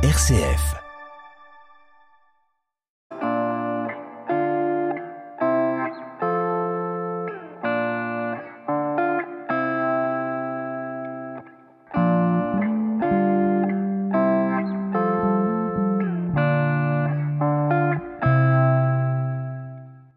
RCF.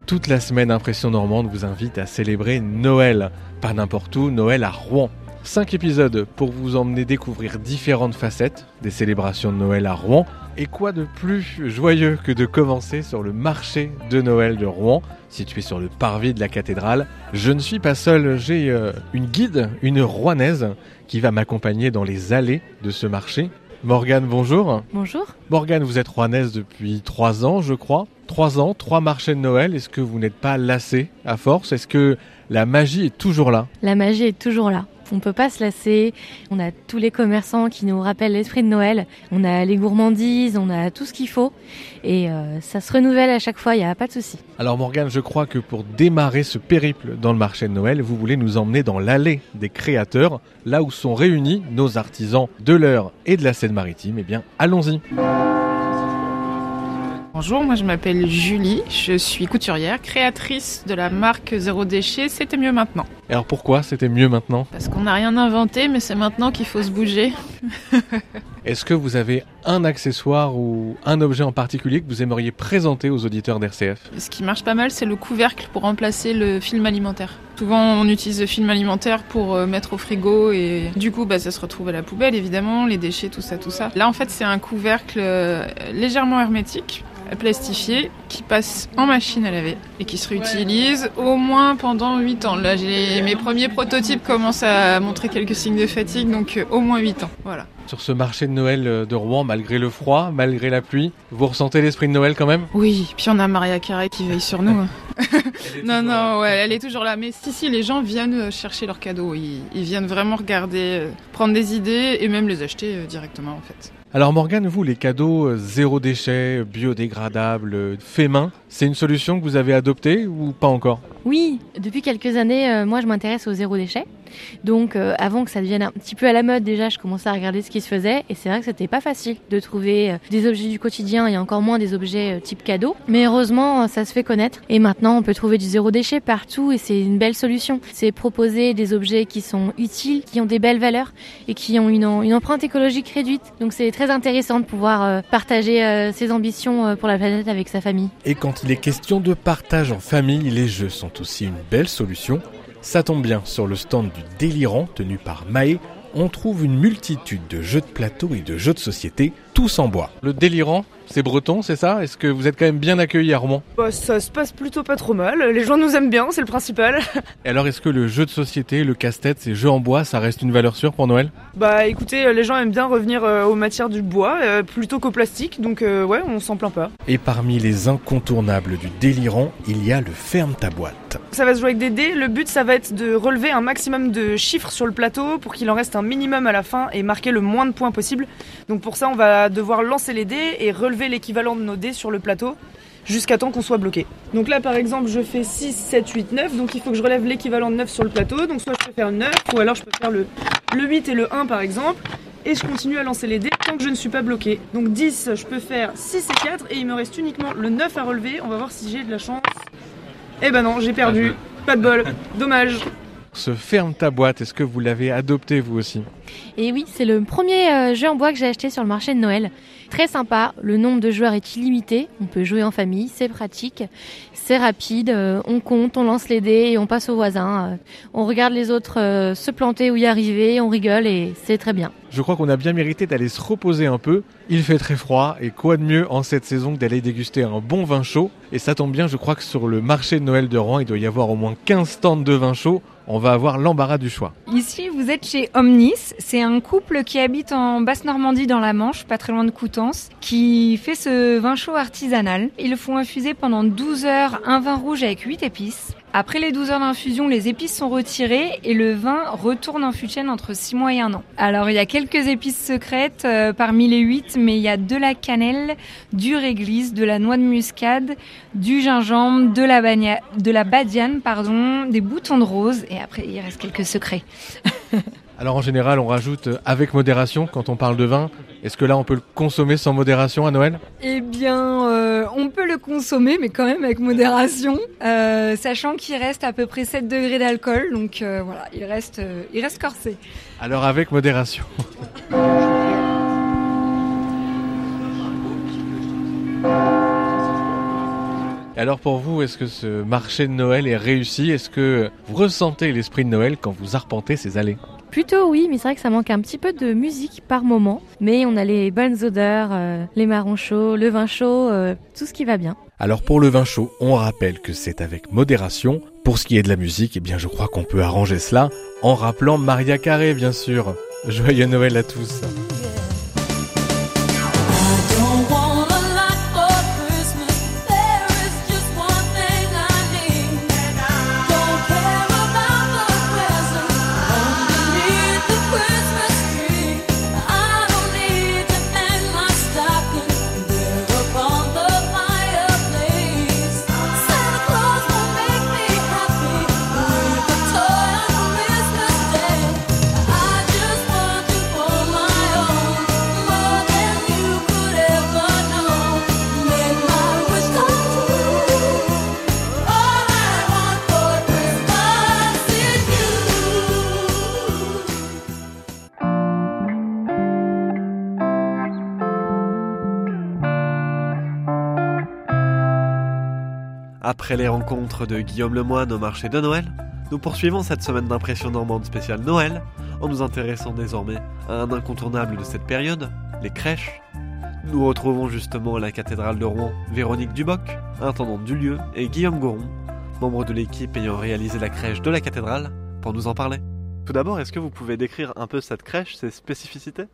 Toute la semaine, Impression Normande vous invite à célébrer Noël. Pas n'importe où, Noël à Rouen. Cinq épisodes pour vous emmener découvrir différentes facettes des célébrations de Noël à Rouen. Et quoi de plus joyeux que de commencer sur le marché de Noël de Rouen, situé sur le parvis de la cathédrale? Je ne suis pas seul, j'ai euh, une guide, une rouennaise, qui va m'accompagner dans les allées de ce marché. Morgane, bonjour. Bonjour. Morgane, vous êtes rouennaise depuis trois ans, je crois. Trois ans, trois marchés de Noël. Est-ce que vous n'êtes pas lassée à force? Est-ce que la magie est toujours là? La magie est toujours là. On peut pas se lasser. On a tous les commerçants qui nous rappellent l'esprit de Noël. On a les gourmandises, on a tout ce qu'il faut. Et euh, ça se renouvelle à chaque fois, il n'y a pas de souci. Alors Morgane, je crois que pour démarrer ce périple dans le marché de Noël, vous voulez nous emmener dans l'allée des créateurs, là où sont réunis nos artisans de l'heure et de la Seine-Maritime. Eh bien, allons-y. Bonjour, moi je m'appelle Julie, je suis couturière, créatrice de la marque Zéro Déchet, c'était mieux maintenant. Alors pourquoi c'était mieux maintenant? Parce qu'on n'a rien inventé, mais c'est maintenant qu'il faut se bouger. Est-ce que vous avez un accessoire ou un objet en particulier que vous aimeriez présenter aux auditeurs d'RCF Ce qui marche pas mal, c'est le couvercle pour remplacer le film alimentaire. Souvent, on utilise le film alimentaire pour euh, mettre au frigo et du coup, bah, ça se retrouve à la poubelle, évidemment, les déchets, tout ça, tout ça. Là, en fait, c'est un couvercle euh, légèrement hermétique plastifié qui passe en machine à laver et qui se réutilise au moins pendant 8 ans. Là, mes premiers prototypes commencent à montrer quelques signes de fatigue, donc euh, au moins 8 ans. Voilà. Sur ce marché de Noël euh, de Rouen, malgré le froid, malgré la pluie, vous ressentez l'esprit de Noël quand même? Oui, puis on a Maria Carré qui veille sur nous. hein. non, non, ouais, elle est toujours là. Mais si, si, les gens viennent euh, chercher leurs cadeaux. Ils, ils viennent vraiment regarder, prendre des idées et même les acheter directement en fait. Alors Morgane, vous, les cadeaux euh, zéro déchet, biodégradables, euh, faits main, c'est une solution que vous avez adoptée ou pas encore? Oui, depuis quelques années, euh, moi je m'intéresse au zéro déchet. Donc euh, avant que ça devienne un petit peu à la mode déjà, je commençais à regarder ce qui se faisait et c'est vrai que c'était pas facile de trouver euh, des objets du quotidien et encore moins des objets type cadeau. Mais heureusement, ça se fait connaître et maintenant on peut trouver du zéro déchet partout et c'est une belle solution. C'est proposer des objets qui sont utiles, qui ont des belles valeurs et qui ont une, une empreinte écologique réduite. Donc c'est très intéressant de pouvoir partager ses ambitions pour la planète avec sa famille. Et quand il est question de partage en famille, les jeux sont aussi une belle solution. Ça tombe bien, sur le stand du Délirant tenu par Maë, on trouve une multitude de jeux de plateau et de jeux de société, tous en bois. Le Délirant, c'est breton, c'est ça? Est-ce que vous êtes quand même bien accueillis à Rouen? Bah, ça se passe plutôt pas trop mal. Les gens nous aiment bien, c'est le principal. Et alors est-ce que le jeu de société, le casse-tête, ces jeux en bois, ça reste une valeur sûre pour Noël? Bah, écoutez, euh, les gens aiment bien revenir euh, aux matières du bois euh, plutôt qu'au plastique, donc euh, ouais, on s'en plaint pas. Et parmi les incontournables du Délirant, il y a le ferme ta boîte. Ça va se jouer avec des dés. Le but, ça va être de relever un maximum de chiffres sur le plateau pour qu'il en reste un minimum à la fin et marquer le moins de points possible. Donc pour ça, on va devoir lancer les dés et relever l'équivalent de nos dés sur le plateau jusqu'à temps qu'on soit bloqué. Donc là, par exemple, je fais 6, 7, 8, 9. Donc il faut que je relève l'équivalent de 9 sur le plateau. Donc soit je peux faire 9 ou alors je peux faire le, le 8 et le 1 par exemple. Et je continue à lancer les dés tant que je ne suis pas bloqué. Donc 10, je peux faire 6 et 4 et il me reste uniquement le 9 à relever. On va voir si j'ai de la chance. Eh ben non, j'ai perdu. Pas de bol. Dommage. Ce ferme ta boîte, est-ce que vous l'avez adopté vous aussi? Et oui, c'est le premier euh, jeu en bois que j'ai acheté sur le marché de Noël. Très sympa, le nombre de joueurs est illimité, on peut jouer en famille, c'est pratique, c'est rapide, euh, on compte, on lance les dés et on passe au voisin. euh, on regarde les autres se planter ou y arriver, on rigole et c'est très bien. Je crois qu'on a bien mérité d'aller se reposer un peu. Il fait très froid et quoi de mieux en cette saison que d'aller déguster un bon vin chaud? Et ça tombe bien, je crois que sur le marché de Noël de Rouen, il doit y avoir au moins 15 stands de vin chaud. On va avoir l'embarras du choix. Ici, vous êtes chez Omnis. C'est un couple qui habite en Basse-Normandie dans la Manche, pas très loin de Coutances, qui fait ce vin chaud artisanal. Ils font infuser pendant 12 heures un vin rouge avec 8 épices. Après les 12 heures d'infusion, les épices sont retirées et le vin retourne en fût entre 6 mois et 1 an. Alors, il y a quelques épices secrètes euh, parmi les 8, mais il y a de la cannelle, du réglisse, de la noix de muscade, du gingembre, de la, de la badiane, pardon, des boutons de rose et après, il reste quelques secrets. Alors en général, on rajoute euh, avec modération quand on parle de vin. Est-ce que là, on peut le consommer sans modération à Noël? Eh bien, euh, on peut le consommer, mais quand même avec modération, euh, sachant qu'il reste à peu près 7 degrés d'alcool, donc euh, voilà, il reste, il reste corsé. Alors avec modération. Alors pour vous, est-ce que ce marché de Noël est réussi? Est-ce que vous ressentez l'esprit de Noël quand vous arpentez ces allées? Plutôt oui, mais c'est vrai que ça manque un petit peu de musique par moment. Mais on a les bonnes odeurs, euh, les marrons chauds, le vin chaud, euh, tout ce qui va bien. Alors pour le vin chaud, on rappelle que c'est avec modération. Pour ce qui est de la musique, eh bien je crois qu'on peut arranger cela en rappelant Maria Carré bien sûr. Joyeux Noël à tous. Après les rencontres de Guillaume Lemoine au marché de Noël, nous poursuivons cette semaine d'impression normande spéciale Noël en nous intéressant désormais à un incontournable de cette période, les crèches. Nous retrouvons justement à la cathédrale de Rouen Véronique Duboc, intendante du lieu, et Guillaume Goron, membre de l'équipe ayant réalisé la crèche de la cathédrale, pour nous en parler. Tout d'abord, est-ce que vous pouvez décrire un peu cette crèche, ses spécificités?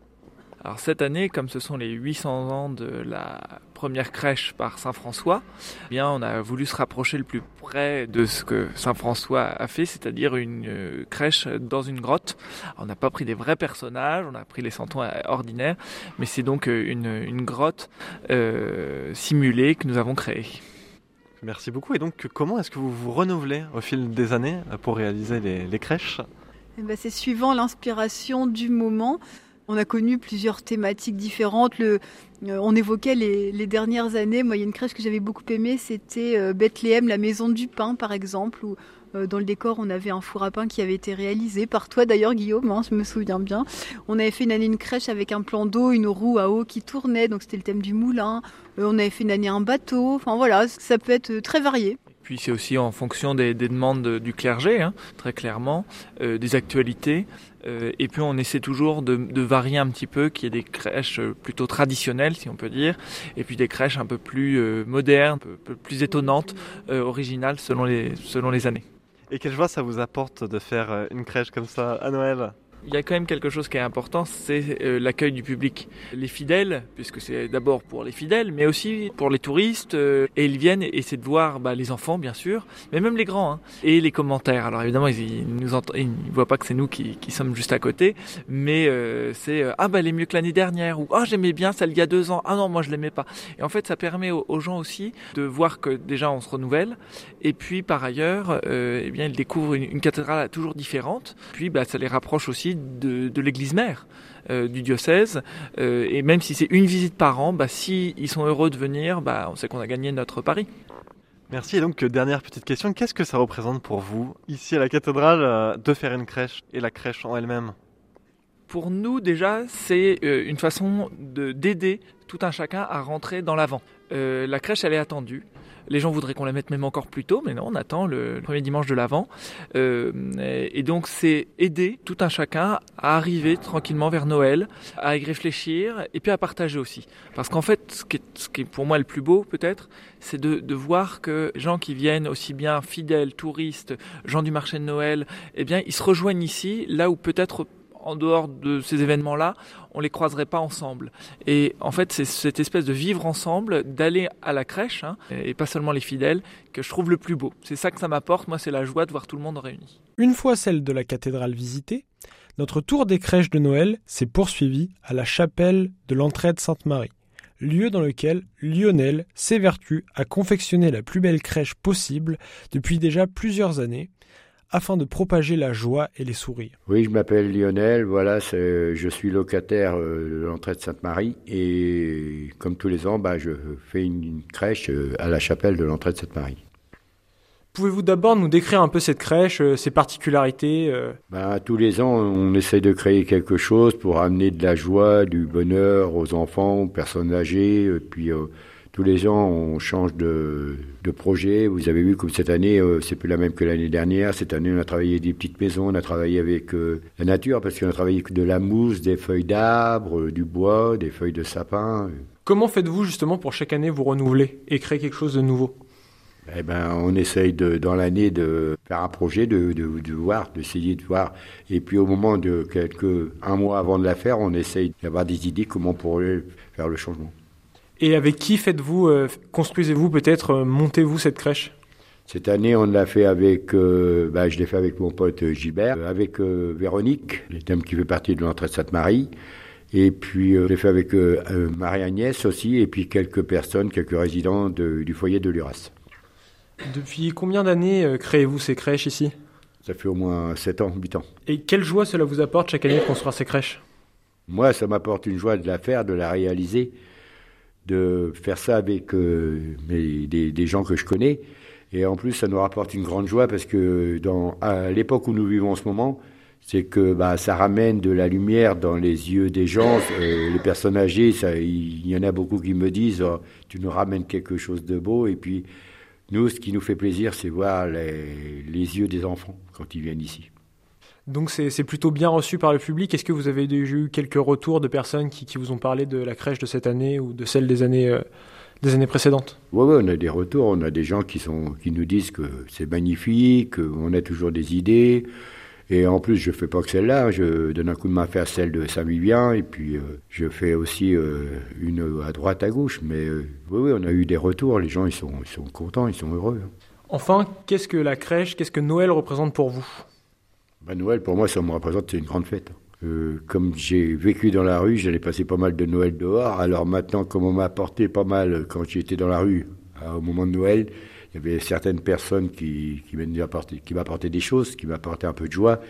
Alors cette année, comme ce sont les 800 ans de la première crèche par Saint François, eh bien on a voulu se rapprocher le plus près de ce que Saint François a fait, c'est-à-dire une euh, crèche dans une grotte. Alors, on n'a pas pris des vrais personnages, on a pris les santons euh, ordinaires, mais c'est donc euh, une, une grotte euh, simulée que nous avons créée. Merci beaucoup. Et donc, comment est-ce que vous vous renouvelez au fil des années pour réaliser les, les crèches? Eh ben, c'est suivant l'inspiration du moment. On a connu plusieurs thématiques différentes. Euh, on évoquait les, dernières années. Moi, il y a une crèche que j'avais beaucoup aimée, c'était euh, Bethléem, la maison du pain, par exemple, où euh, dans le décor, on avait un four à pain qui avait été réalisé par toi d'ailleurs, Guillaume, hein, je me souviens bien. On avait fait une année une crèche avec un plan d'eau, une roue à eau qui tournait, donc c'était le thème du moulin. On avait fait une année un bateau. Enfin voilà, ça peut être très varié. Puis c'est aussi en fonction des, des demandes de- du clergé, hein, très clairement, euh, des actualités. Euh, et puis on essaie toujours de, varier un petit peu, qu'il y ait des crèches euh, plutôt traditionnelles, si on peut dire, et puis des crèches un peu plus modernes, un peu, plus étonnantes, originales selon les, selon les années. Et quelle joie ça vous apporte de faire une crèche comme ça à Noël? Il y a quand même quelque chose qui est important, c'est euh, l'accueil du public. Les fidèles, puisque c'est d'abord pour les fidèles, mais aussi pour les touristes, euh, et ils viennent et c'est de voir bah, les enfants, bien sûr, mais même les grands, hein, et les commentaires. Alors évidemment, ils, ne voient pas que c'est nous qui, sommes juste à côté, mais euh, c'est ah bah elle est mieux que l'année dernière, ou ah j'aimais bien celle il y a deux ans, ah non moi je l'aimais pas. Et en fait, ça permet aux, aux gens aussi de voir que déjà on se renouvelle, et puis par ailleurs, euh, eh bien ils découvrent une, une cathédrale toujours différente. Puis bah, ça les rapproche aussi de, de l'église mère euh, du diocèse. Euh, et même si c'est une visite par an, bah, si ils sont heureux de venir, bah, on sait qu'on a gagné notre pari. Merci. Et donc, euh, dernière petite question, qu'est-ce que ça représente pour vous, ici à la cathédrale, de faire une crèche et la crèche en elle-même? Pour nous déjà, c'est une façon de d'aider tout un chacun à rentrer dans l'avant. Euh, la crèche, elle est attendue. Les gens voudraient qu'on la mette même encore plus tôt, mais non, on attend le premier dimanche de l'Avent. Euh, et donc, c'est aider tout un chacun à arriver tranquillement vers Noël, à y réfléchir et puis à partager aussi. Parce qu'en fait, ce qui, est, pour moi le plus beau, peut-être, c'est de, voir que gens qui viennent aussi bien fidèles, touristes, gens du marché de Noël, eh bien, ils se rejoignent ici, là où peut-être en dehors de ces événements-là, on les croiserait pas ensemble. Et en fait, c'est cette espèce de vivre ensemble, d'aller à la crèche, hein, et pas seulement les fidèles, que je trouve le plus beau. C'est ça que ça m'apporte. Moi, c'est la joie de voir tout le monde réuni. Une fois celle de la cathédrale visitée, notre tour des crèches de Noël s'est poursuivi à la chapelle de l'entraide Sainte-Marie, lieu dans lequel Lionel s'évertue à confectionner la plus belle crèche possible depuis déjà plusieurs années, afin de propager la joie et les sourires. Oui, je m'appelle Lionel, voilà, je suis locataire euh, de l'entrée de Sainte-Marie et comme tous les ans, bah, je fais une, une crèche euh, à la chapelle de l'entrée de Sainte-Marie. Pouvez-vous d'abord nous décrire un peu cette crèche, euh, ses particularités Bah, tous les ans, on essaye de créer quelque chose pour amener de la joie, du bonheur aux enfants, aux personnes âgées. Et puis, euh, tous les ans, on change de, de projet. Vous avez vu comme cette année, euh, c'est plus la même que l'année dernière. Cette année, on a travaillé des petites maisons, on a travaillé avec euh, la nature, parce qu'on a travaillé avec de la mousse, des feuilles d'arbres, euh, du bois, des feuilles de sapin. Comment faites-vous justement pour chaque année vous renouveler et créer quelque chose de nouveau? Eh ben, on essaye de, dans l'année de faire un projet, de, de, de voir, d'essayer de voir. Et puis au moment de quelques, un mois avant de la faire, on essaye d'avoir des idées comment on pourrait faire le changement. Et avec qui faites-vous, euh, construisez-vous peut-être, euh, montez-vous cette crèche? Cette année, on l'a fait avec, euh, bah, je l'ai fait avec mon pote Gilbert, avec Véronique, dame qui fait partie de l'entrée de Sainte-Marie. Et puis, je l'ai fait avec Marie-Agnès aussi, et puis quelques personnes, quelques résidents de- du foyer de l'URAS. Depuis combien d'années créez-vous ces crèches ici? Ça fait au moins 7 ans, 8 ans. Et quelle joie cela vous apporte chaque année de construire ces crèches? Moi, ça m'apporte une joie de la faire, de la réaliser, de faire ça avec euh, des, gens que je connais. Et en plus, ça nous rapporte une grande joie parce que dans, à l'époque où nous vivons en ce moment, c'est que bah, ça ramène de la lumière dans les yeux des gens. Euh, les personnes âgées, il y, en a beaucoup qui me disent Oh, Tu nous ramènes quelque chose de beau. Et puis, nous, ce qui nous fait plaisir, c'est voir les, les yeux des enfants quand ils viennent ici. Donc c'est plutôt bien reçu par le public. Est-ce que vous avez déjà eu quelques retours de personnes qui, qui vous ont parlé de la crèche de cette année ou de celle des années, euh, des années précédentes? Oui, ouais, on a des retours, on a des gens qui, sont, qui nous disent que c'est magnifique, qu'on a toujours des idées. Et en plus, je fais pas que celle-là, je donne un coup de main à faire celle de Saint-Vivien, et puis euh, je fais aussi euh, une à droite, à gauche. Mais euh, oui, oui, on a eu des retours, les gens ils sont, ils sont contents, ils sont heureux. Enfin, qu'est-ce que la crèche, qu'est-ce que Noël représente pour vous? Bah, Noël, pour moi, ça me représente, c'est une grande fête. Euh, comme j'ai vécu dans la rue, j'allais passer pas mal de Noël dehors. Alors maintenant, comme on m'a apporté pas mal quand j'étais dans la rue, au moment de Noël, il y avait certaines personnes qui, qui m'apportaient des choses, qui m'apportaient un peu de joie.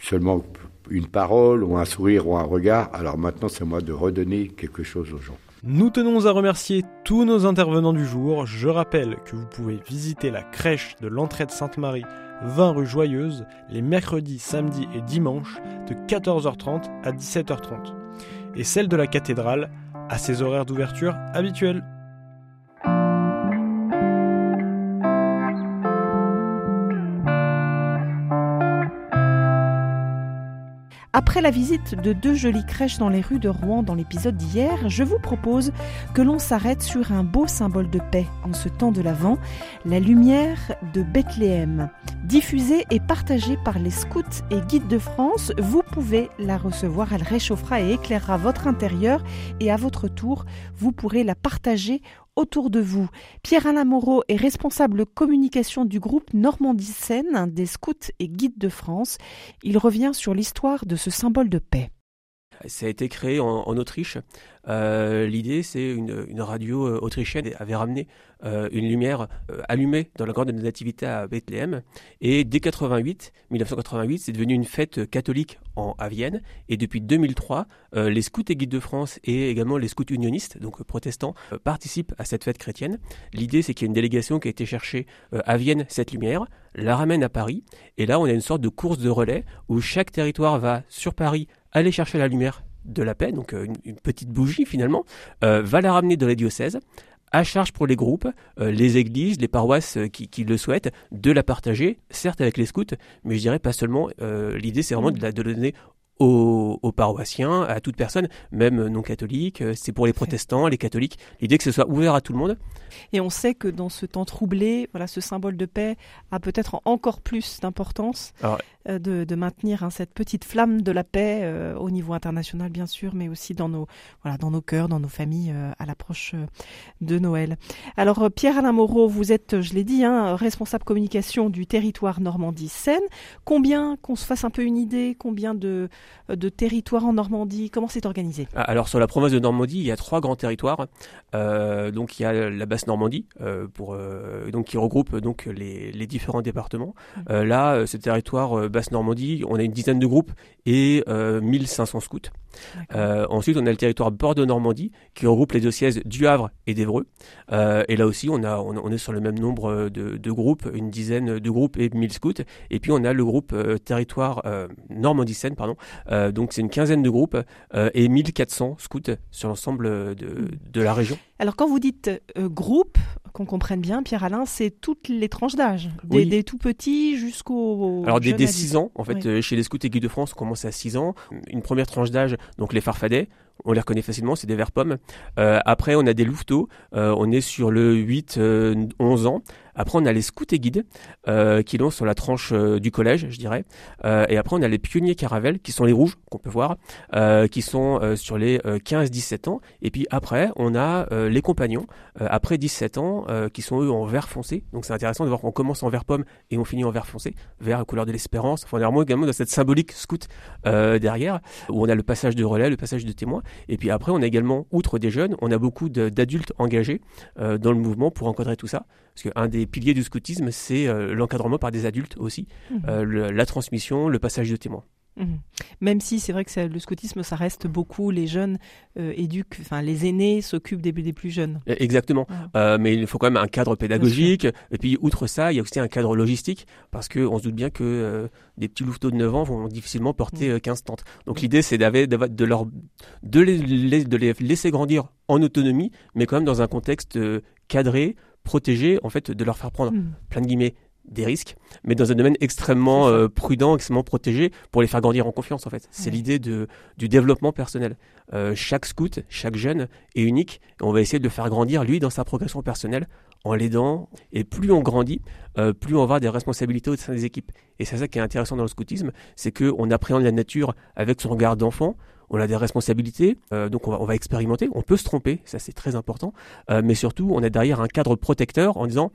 Seulement une parole ou un sourire ou un regard. Alors maintenant, c'est à moi de redonner quelque chose aux gens. Nous tenons à remercier tous nos intervenants du jour. Je rappelle que vous pouvez visiter la crèche de l'entrée de Sainte-Marie, 20 rue Joyeuse, les mercredis, samedis et dimanches de 14h30 à 17h30. Et celle de la cathédrale à ses horaires d'ouverture habituels. Après la visite de deux jolies crèches dans les rues de Rouen dans l'épisode d'hier, je vous propose que l'on s'arrête sur un beau symbole de paix en ce temps de l'Avent, la lumière de Bethléem. Diffusée et partagée par les scouts et guides de France, vous pouvez la recevoir, elle réchauffera et éclairera votre intérieur et à votre tour, vous pourrez la partager autour de vous. Pierre-Alain Moreau est responsable communication du groupe Normandie Seine des scouts et guides de France. Il revient sur l'histoire de ce symbole de paix. Ça a été créé en, Autriche. Euh, L'idée, c'est une, radio euh, autrichienne avait ramené euh, une lumière allumée dans la grande nativité à Bethléem. Et dès 88, 1988, c'est devenu une fête catholique en, à Vienne. Et depuis 2003, euh, les scouts et guides de France et également les scouts unionistes, donc protestants, participent à cette fête chrétienne. L'idée, c'est qu'il y a une délégation qui a été chercher à Vienne cette lumière, la ramène à Paris. Et là, on a une sorte de course de relais où chaque territoire va sur Paris aller chercher la lumière de la paix, donc euh, une, une petite bougie finalement, euh, va la ramener dans les diocèses, à charge pour les groupes, euh, les églises, les paroisses euh, qui, qui le souhaitent, de la partager, certes avec les scouts, mais je dirais pas seulement, euh, l'idée c'est vraiment de la de la donner aux, aux paroissiens, à toute personne, même non catholique, c'est pour les protestants, les catholiques, l'idée que ce soit ouvert à tout le monde. Et on sait que dans ce temps troublé, voilà, ce symbole de paix a peut-être encore plus d'importance. Euh, de, de maintenir hein, cette petite flamme de la paix euh, au niveau international, bien sûr, mais aussi dans nos, voilà, dans nos cœurs, dans nos familles euh, à l'approche de Noël. Alors, Pierre-Alain Moreau, vous êtes, je l'ai dit, hein, responsable communication du territoire Normandie-Seine. Combien, qu'on se fasse un peu une idée, combien de, de territoires en Normandie Comment c'est organisé? Ah, Alors sur la province de Normandie, il y a trois grands territoires. Euh, donc il y a la basse Normandie, pour, donc qui regroupe donc les, les différents départements. Euh, là, ce territoire basse Normandie, on a une dizaine de groupes et euh, 1500 scouts. Euh, ensuite, on a le territoire Bordeaux-Normandie qui regroupe les diocèses du Havre et d'Évreux. Euh, et là aussi, on, a, on, on est sur le même nombre de, de groupes, une dizaine de groupes et 1000 scouts. Et puis, on a le groupe euh, territoire euh, Normandie-Seine, pardon. Euh, donc, c'est une quinzaine de groupes euh, et 1400 scouts sur l'ensemble de, de la région. Alors quand vous dites euh, groupe, qu'on comprenne bien, Pierre-Alain, c'est toutes les tranches d'âge, des, Oui. des tout petits jusqu'au Alors des, des adultes. 6 ans, en fait, Oui. euh, chez les scouts et guides de France, on commence à 6 ans. Une première tranche d'âge, donc les farfadets, on les reconnaît facilement, c'est des verts pommes. Euh, après, on a des louveteaux, euh, on est sur le 8-11 ans. Après, on a les scouts et guides, euh, qui sont sur la tranche euh, du collège, je dirais. Euh, et après, on a les pionniers caravelles, qui sont les rouges, qu'on peut voir, qui sont sur les euh, 15-17 ans. Et puis après, on a les compagnons, après 17 ans, qui sont eux en vert foncé. Donc c'est intéressant de voir qu'on commence en vert pomme et on finit en vert foncé, vert couleur de l'espérance. Enfin, on est vraiment également dans cette symbolique scout derrière, où on a le passage de relais, le passage de témoin. Et puis après, on a également, outre des jeunes, on a beaucoup d'adultes engagés dans le mouvement pour encadrer tout ça. Parce qu'un des piliers du scoutisme, c'est euh, l'encadrement par des adultes aussi, Mhm. Euh, le- la transmission, le passage de témoin. Mhm. Même si c'est vrai que le scoutisme, ça reste beaucoup les jeunes euh, éduquent, enfin les aînés s'occupent des, des plus jeunes. E- Exactement. Euh, mais il faut quand même un cadre pédagogique. Et puis, outre ça, il y a aussi un cadre logistique. Parce qu'on se doute bien que euh, des petits louveteaux de 9 ans vont difficilement porter euh, 15 tentes. Donc, l'idée, c'est de, leur, de, les, les- de les laisser grandir en autonomie, mais quand même dans un contexte cadré, protégé, en fait, de leur faire prendre, Mhm. plein de guillemets, des risques, mais dans un domaine extrêmement euh, prudent, extrêmement protégé, pour les faire grandir en confiance, en fait. C'est Ouais. l'idée de, du développement personnel. Euh, chaque scout, chaque jeune est unique, et on va essayer de le faire grandir, lui, dans sa progression personnelle, en l'aidant. Et plus on grandit, euh, plus on va avoir des responsabilités au sein des équipes. Et c'est ça qui est intéressant dans le scoutisme, c'est qu'on appréhende la nature avec son regard d'enfant, on a des responsabilités, euh, donc on va, expérimenter, on peut se tromper, ça c'est très important, euh, mais surtout on a derrière un cadre protecteur en disant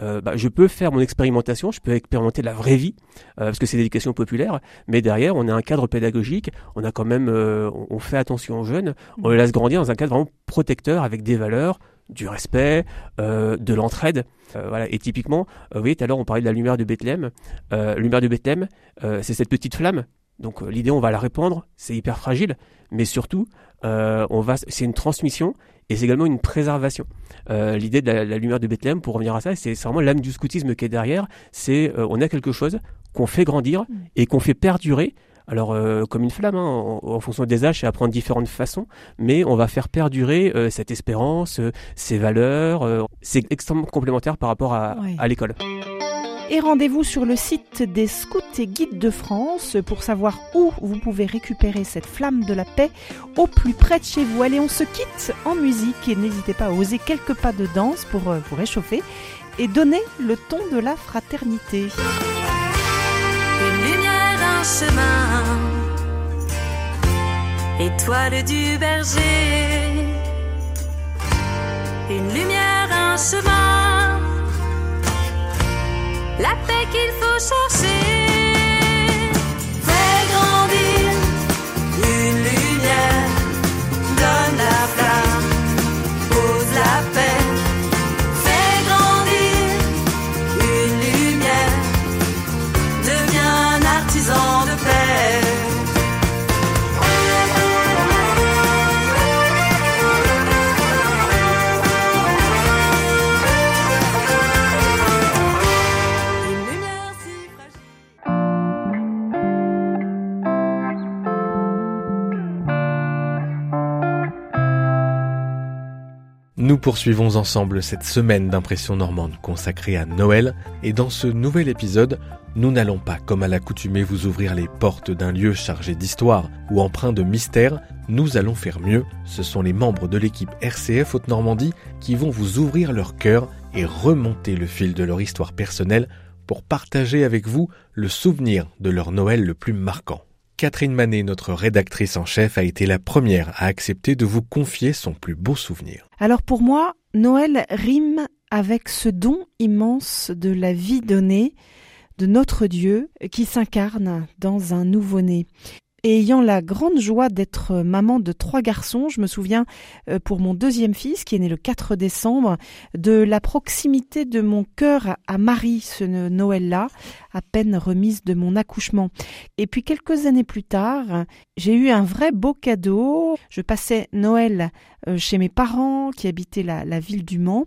euh, bah, je peux faire mon expérimentation, je peux expérimenter la vraie vie, parce que c'est l'éducation populaire, mais derrière, on a un cadre pédagogique, on a quand même, on, fait attention aux jeunes, on les laisse grandir dans un cadre vraiment protecteur avec des valeurs, du respect, de l'entraide. Voilà. Et typiquement, vous voyez, tout à l'heure, on parlait de la lumière de Bethléem. Lumière de Bethléem, c'est cette petite flamme. Donc euh, l'idée, on va la répandre, c'est hyper fragile, mais surtout, euh, on va, c'est une transmission et c'est également une préservation. Euh, l'idée de la, la lumière de Bethléem, pour revenir à ça, c'est vraiment l'âme du scoutisme qui est derrière. C'est euh, on a quelque chose qu'on fait grandir et qu'on fait perdurer. Alors comme une flamme, hein, en, en fonction des âges, et à prendre différentes façons, mais on va faire perdurer cette espérance, ces valeurs. c'est extrêmement complémentaire par rapport à, Ouais. à l'école. Et rendez-vous sur le site des Scouts et Guides de France pour savoir où vous pouvez récupérer cette flamme de la paix au plus près de chez vous. Allez, on se quitte en musique et n'hésitez pas à oser quelques pas de danse pour euh, vous réchauffer et donner le ton de la fraternité. Une lumière, chemin, étoile du berger. Une lumière, un chemin, la paix qu'il faut chercher. Poursuivons ensemble cette semaine d'impression normande consacrée à Noël. Et dans ce nouvel épisode, nous n'allons pas comme à l'accoutumée vous ouvrir les portes d'un lieu chargé d'histoire ou empreint de mystère, nous allons faire mieux, ce sont les membres de l'équipe RCF Haute-Normandie qui vont vous ouvrir leur cœur et remonter le fil de leur histoire personnelle pour partager avec vous le souvenir de leur Noël le plus marquant. Catherine Manet, notre rédactrice en chef, a été la première à accepter de vous confier son plus beau souvenir. Alors pour moi, Noël rime avec ce don immense de la vie donnée de notre Dieu qui s'incarne dans un nouveau-né. Et ayant la grande joie d'être maman de trois garçons, je me souviens euh, pour mon deuxième fils qui est né le 4 décembre de la proximité de mon cœur à Marie ce Noël-là, à peine remise de mon accouchement. Et puis quelques années plus tard, j'ai eu un vrai beau cadeau. Je passais Noël euh, chez mes parents qui habitaient la, la ville du Mans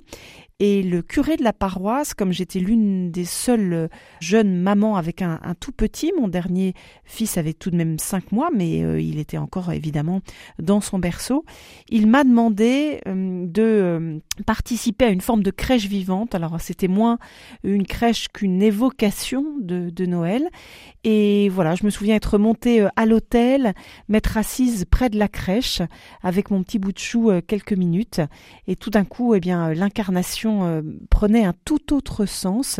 et le curé de la paroisse, comme j'étais l'une des seules euh, jeunes mamans avec un, tout petit, mon dernier fils avait tout de même cinq mois, mais euh, il était encore évidemment dans son berceau, il m'a demandé euh, de participer à une forme de crèche vivante. Alors c'était moins une crèche qu'une évocation de, Noël. Et voilà, je me souviens être montée à l'hôtel, m'être assise près de la crèche avec mon petit bout de chou quelques minutes. Et tout d'un coup, eh bien, l'incarnation euh, prenait un tout autre sens.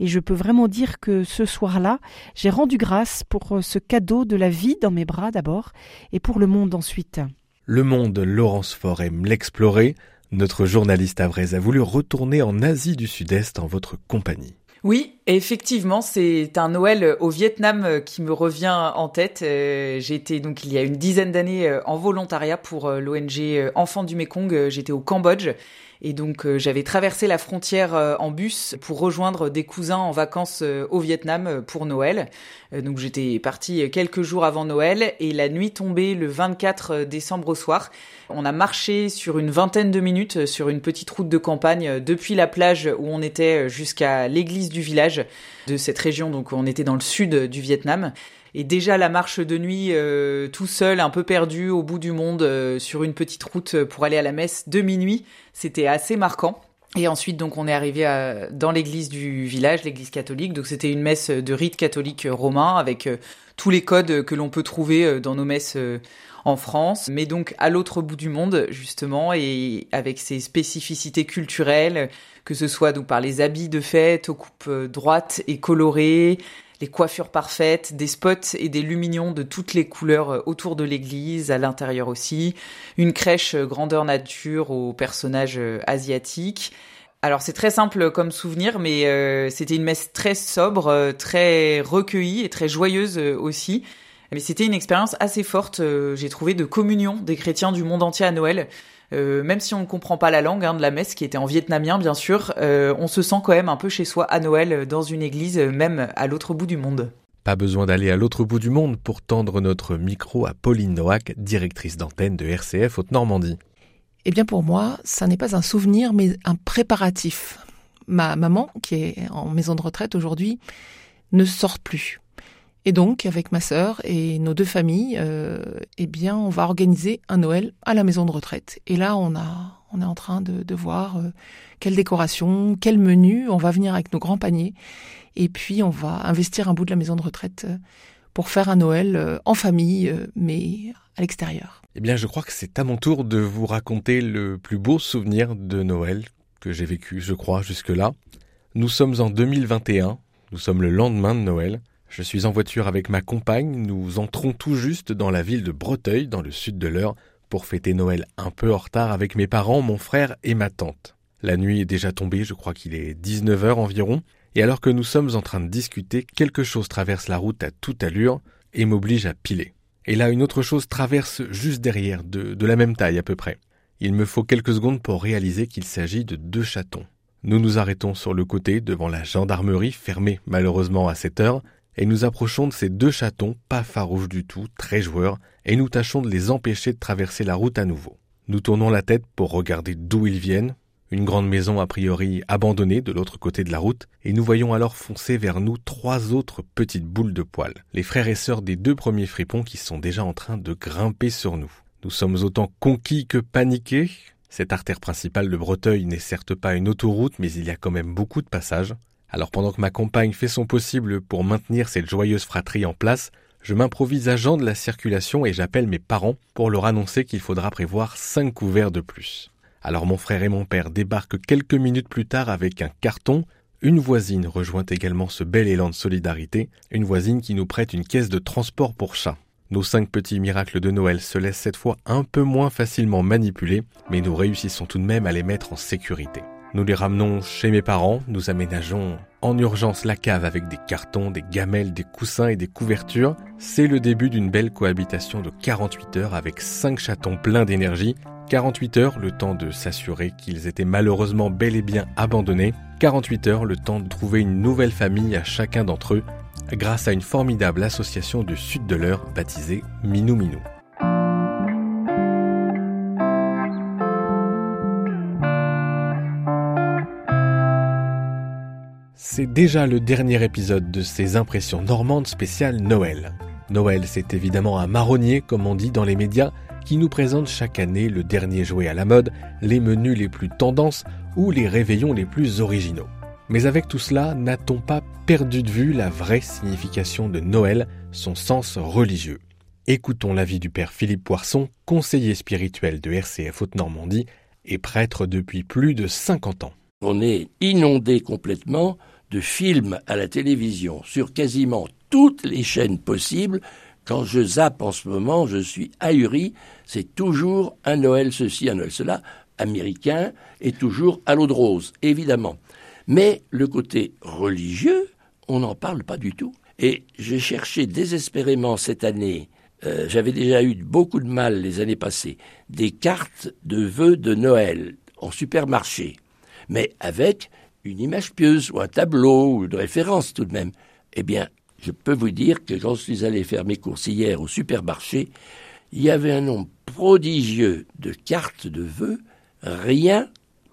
Et je peux vraiment dire que ce soir-là, j'ai rendu grâce pour ce cadeau de la vie dans mes bras d'abord et pour le monde ensuite. Le monde, Laurence Faure aime l'explorer. Notre journaliste Avrez a voulu retourner en Asie du Sud-Est en votre compagnie. Oui, effectivement, c'est un Noël au Vietnam qui me revient en tête. J'ai été donc il y a une dizaine d'années en volontariat pour l'ONG Enfants du Mekong. J'étais au Cambodge et donc euh, j'avais traversé la frontière euh, en bus pour rejoindre des cousins en vacances euh, au Vietnam pour Noël. donc j'étais partie quelques jours avant Noël et la nuit tombée le 24 décembre au soir. On a marché sur une vingtaine de minutes sur une petite route de campagne depuis la plage où on était jusqu'à l'église du village de cette région. Donc on était dans le sud du Vietnam. Et déjà la marche de nuit euh, tout seul, un peu perdu au bout du monde euh, sur une petite route pour aller à la messe de minuit, c'était assez marquant. Et ensuite, donc, on est arrivé à, dans l'église du village, l'église catholique. Donc, c'était une messe de rite catholique romain avec euh, tous les codes que l'on peut trouver euh, dans nos messes euh, en France, mais donc à l'autre bout du monde, justement, et avec ses spécificités culturelles, que ce soit donc par les habits de fête aux coupes droites et colorées, les coiffures parfaites, des spots et des lumignons de toutes les couleurs autour de l'église, à l'intérieur aussi, une crèche grandeur nature aux personnages asiatiques. Alors c'est très simple comme souvenir, mais euh, c'était une messe très sobre, euh, très recueillie et très joyeuse euh, aussi. Mais c'était une expérience assez forte, j'ai trouvé, de communion des chrétiens du monde entier à Noël. Euh, même si on ne comprend pas la langue hein, de la messe, qui était en vietnamien bien sûr, euh, on se sent quand même un peu chez soi à Noël dans une église, même à l'autre bout du monde. Pas besoin d'aller à l'autre bout du monde pour tendre notre micro à Pauline Noack, directrice d'antenne de RCF Haute-Normandie. Eh bien pour moi, ça n'est pas un souvenir, mais un préparatif. Ma maman, qui est en maison de retraite aujourd'hui, ne sort plus. Et donc, avec ma sœur et nos deux familles, euh, eh bien, on va organiser un Noël à la maison de retraite. Et là, on a, on est en train de, de voir euh, quelle décoration, quel menu. On va venir avec nos grands paniers, et puis on va investir un bout de la maison de retraite euh, pour faire un Noël euh, en famille, euh, mais à l'extérieur. Eh bien, je crois que c'est à mon tour de vous raconter le plus beau souvenir de Noël que j'ai vécu, je crois, jusque-là. Nous sommes en 2021, nous sommes le lendemain de Noël. Je suis en voiture avec ma compagne, nous entrons tout juste dans la ville de Breteuil, dans le sud de l'Eure, pour fêter Noël un peu en retard avec mes parents, mon frère et ma tante. La nuit est déjà tombée, je crois qu'il est 19h environ, et alors que nous sommes en train de discuter, quelque chose traverse la route à toute allure et m'oblige à piler. Et là, une autre chose traverse juste derrière, de, de la même taille à peu près. Il me faut quelques secondes pour réaliser qu'il s'agit de deux chatons. Nous nous arrêtons sur le côté devant la gendarmerie fermée malheureusement à cette heure et nous approchons de ces deux chatons, pas farouches du tout, très joueurs, et nous tâchons de les empêcher de traverser la route à nouveau. Nous tournons la tête pour regarder d'où ils viennent, une grande maison a priori abandonnée de l'autre côté de la route, et nous voyons alors foncer vers nous trois autres petites boules de poils, les frères et sœurs des deux premiers fripons qui sont déjà en train de grimper sur nous. Nous sommes autant conquis que paniqués. Cette artère principale de Breteuil n'est certes pas une autoroute, mais il y a quand même beaucoup de passages. Alors pendant que ma compagne fait son possible pour maintenir cette joyeuse fratrie en place, je m'improvise agent de la circulation et j'appelle mes parents pour leur annoncer qu'il faudra prévoir cinq couverts de plus. Alors mon frère et mon père débarquent quelques minutes plus tard avec un carton, une voisine rejoint également ce bel élan de solidarité, une voisine qui nous prête une caisse de transport pour chat. Nos cinq petits miracles de Noël se laissent cette fois un peu moins facilement manipuler, mais nous réussissons tout de même à les mettre en sécurité. Nous les ramenons chez mes parents, nous aménageons en urgence la cave avec des cartons, des gamelles, des coussins et des couvertures. C'est le début d'une belle cohabitation de 48 heures avec 5 chatons pleins d'énergie. 48 heures, le temps de s'assurer qu'ils étaient malheureusement bel et bien abandonnés. 48 heures, le temps de trouver une nouvelle famille à chacun d'entre eux, grâce à une formidable association du sud de l'heure baptisée Minou Minou. C'est déjà le dernier épisode de ces impressions normandes spéciales Noël. Noël, c'est évidemment un marronnier, comme on dit dans les médias, qui nous présente chaque année le dernier jouet à la mode, les menus les plus tendances ou les réveillons les plus originaux. Mais avec tout cela, n'a-t-on pas perdu de vue la vraie signification de Noël, son sens religieux? Écoutons l'avis du père Philippe Poisson, conseiller spirituel de RCF Haute-Normandie et prêtre depuis plus de 50 ans. On est inondé complètement de films à la télévision sur quasiment toutes les chaînes possibles. Quand je zappe en ce moment, je suis ahuri. C'est toujours un Noël ceci, un Noël cela, américain, et toujours à l'eau de rose, évidemment. Mais le côté religieux, on n'en parle pas du tout. Et j'ai cherché désespérément cette année, euh, j'avais déjà eu beaucoup de mal les années passées, des cartes de vœux de Noël en supermarché, mais avec une image pieuse ou un tableau ou de référence tout de même. Eh bien, je peux vous dire que quand je suis allé faire mes courses hier au supermarché, il y avait un nombre prodigieux de cartes de vœux, rien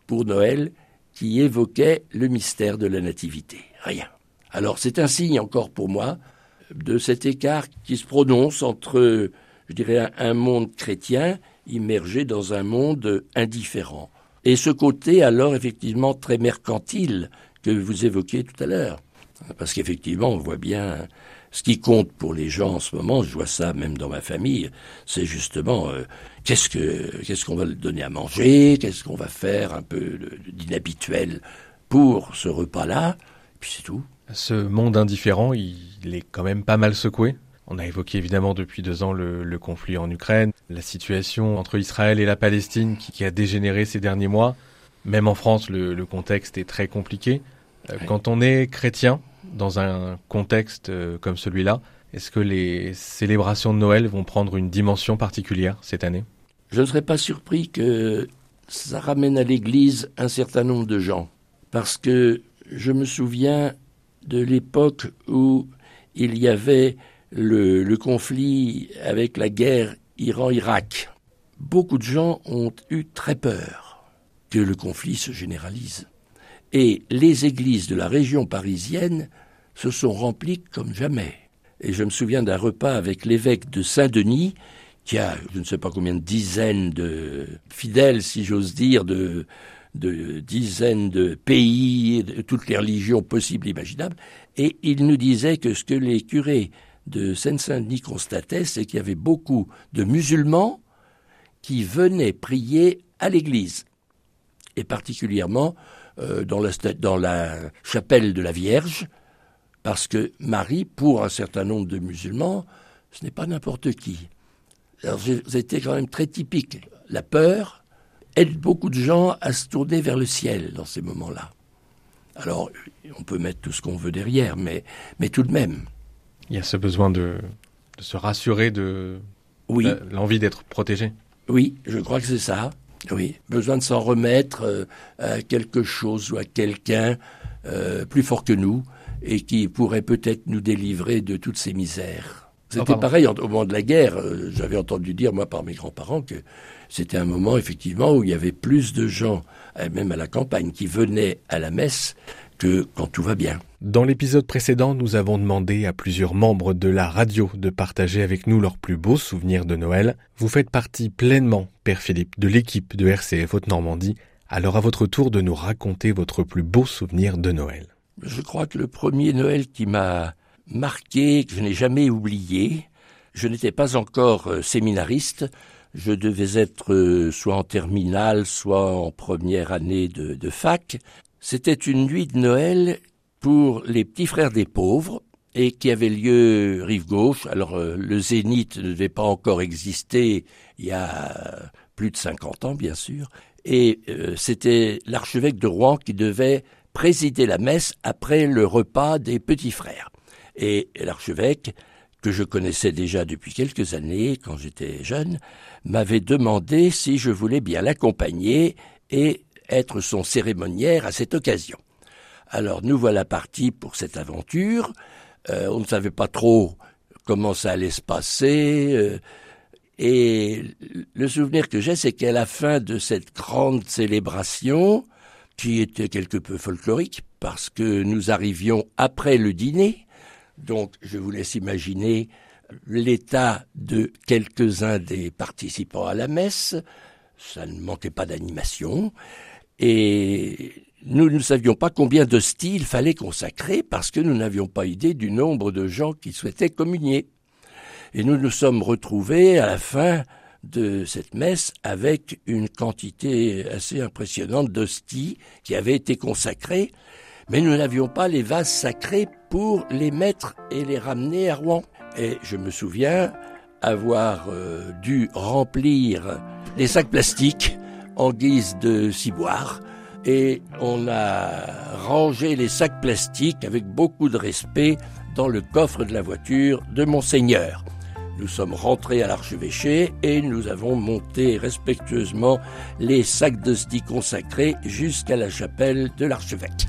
pour Noël qui évoquait le mystère de la nativité. Rien. Alors c'est un signe encore pour moi de cet écart qui se prononce entre, je dirais, un monde chrétien immergé dans un monde indifférent. Et ce côté alors effectivement très mercantile que vous évoquiez tout à l'heure. Parce qu'effectivement, on voit bien ce qui compte pour les gens en ce moment, je vois ça même dans ma famille, c'est justement euh, qu'est-ce que qu'est-ce qu'on va donner à manger, qu'est-ce qu'on va faire un peu d'inhabituel pour ce repas-là, puis c'est tout. Ce monde indifférent, il est quand même pas mal secoué. On a évoqué évidemment depuis deux ans le, le conflit en Ukraine, la situation entre Israël et la Palestine qui, qui a dégénéré ces derniers mois. Même en France, le, le contexte est très compliqué. Euh, Quand on est chrétien, dans un contexte euh, comme celui-là, est-ce que les célébrations de Noël vont prendre une dimension particulière cette année? Je ne serais pas surpris que ça ramène à l'église un certain nombre de gens. Parce que je me souviens de l'époque où il y avait le, conflit avec la guerre Iran-Irak. Beaucoup de gens ont eu très peur que le conflit se généralise. Et les églises de la région parisienne se sont remplies comme jamais. Et je me souviens d'un repas avec l'évêque de Saint-Denis, qui a je ne sais pas combien de dizaines de fidèles, si j'ose dire, de, de dizaines de pays, de toutes les religions possibles et imaginables. Et il nous disait que ce que les curés de Seine-Saint-Denis constataient, c'est qu'il y avait beaucoup de musulmans qui venaient prier à l'église, et particulièrement euh, dans, la, chapelle de la Vierge, parce que Marie, pour un certain nombre de musulmans, ce n'est pas n'importe qui. Alors c'était quand même très typique. La peur aide beaucoup de gens à se tourner vers le ciel dans ces moments-là. Alors, on peut mettre tout ce qu'on veut derrière, mais, mais tout de même. Il y a ce besoin de, de se rassurer de Oui. l'envie d'être protégé. Oui, je crois que c'est ça. Oui, besoin de s'en remettre euh, à quelque chose ou à quelqu'un euh, plus fort que nous et qui pourrait peut-être nous délivrer de toutes ces misères. C'était pardon. pareil au moment de la guerre. euh, J'avais entendu dire, moi, par mes grands-parents, que c'était un moment, effectivement, où il y avait plus de gens, même à la campagne, qui venaient à la messe que quand tout va bien. Dans l'épisode précédent, nous avons demandé à plusieurs membres de la radio de partager avec nous leurs plus beaux souvenirs de Noël. Vous faites partie pleinement, Père Philippe, de l'équipe de RCF Haute-Normandie. Alors à votre tour de nous raconter votre plus beau souvenir de Noël. Je crois que le premier Noël qui m'a marqué, que je n'ai jamais oublié, je n'étais pas encore euh, séminariste, je devais être euh, soit en terminale, soit en première année de, de fac, C'était une nuit de Noël pour les petits frères des pauvres et qui avait lieu rive gauche. Alors euh, le zénith ne devait pas encore exister il y a plus de 50 ans bien sûr. Et euh, c'était l'archevêque de Rouen qui devait présider la messe après le repas des petits frères. Et l'archevêque, que je connaissais déjà depuis quelques années quand j'étais jeune, m'avait demandé si je voulais bien l'accompagner et être son cérémoniaire à cette occasion. Alors nous voilà partis pour cette aventure. Euh, on ne savait pas trop comment ça allait se passer. euh, et le souvenir que j'ai, c'est qu'à la fin de cette grande célébration, qui était quelque peu folklorique, parce que nous arrivions après le dîner, donc je vous laisse imaginer l'état de quelques-uns des participants à la messe, ça ne manquait pas d'animation, et nous ne savions pas combien d'hosties il fallait consacrer parce que nous n'avions pas idée du nombre de gens qui souhaitaient communier. Et nous nous sommes retrouvés à la fin de cette messe avec une quantité assez impressionnante d'hosties qui avaient été consacrées, mais nous n'avions pas les vases sacrés pour les mettre et les ramener à Rouen. Et je me souviens avoir euh, dû remplir les sacs plastiques en guise de ciboire et on a rangé les sacs plastiques avec beaucoup de respect dans le coffre de la voiture de monseigneur. Nous sommes rentrés à l'archevêché et nous avons monté respectueusement les sacs d'hosties consacrés jusqu'à la chapelle de l'archevêque.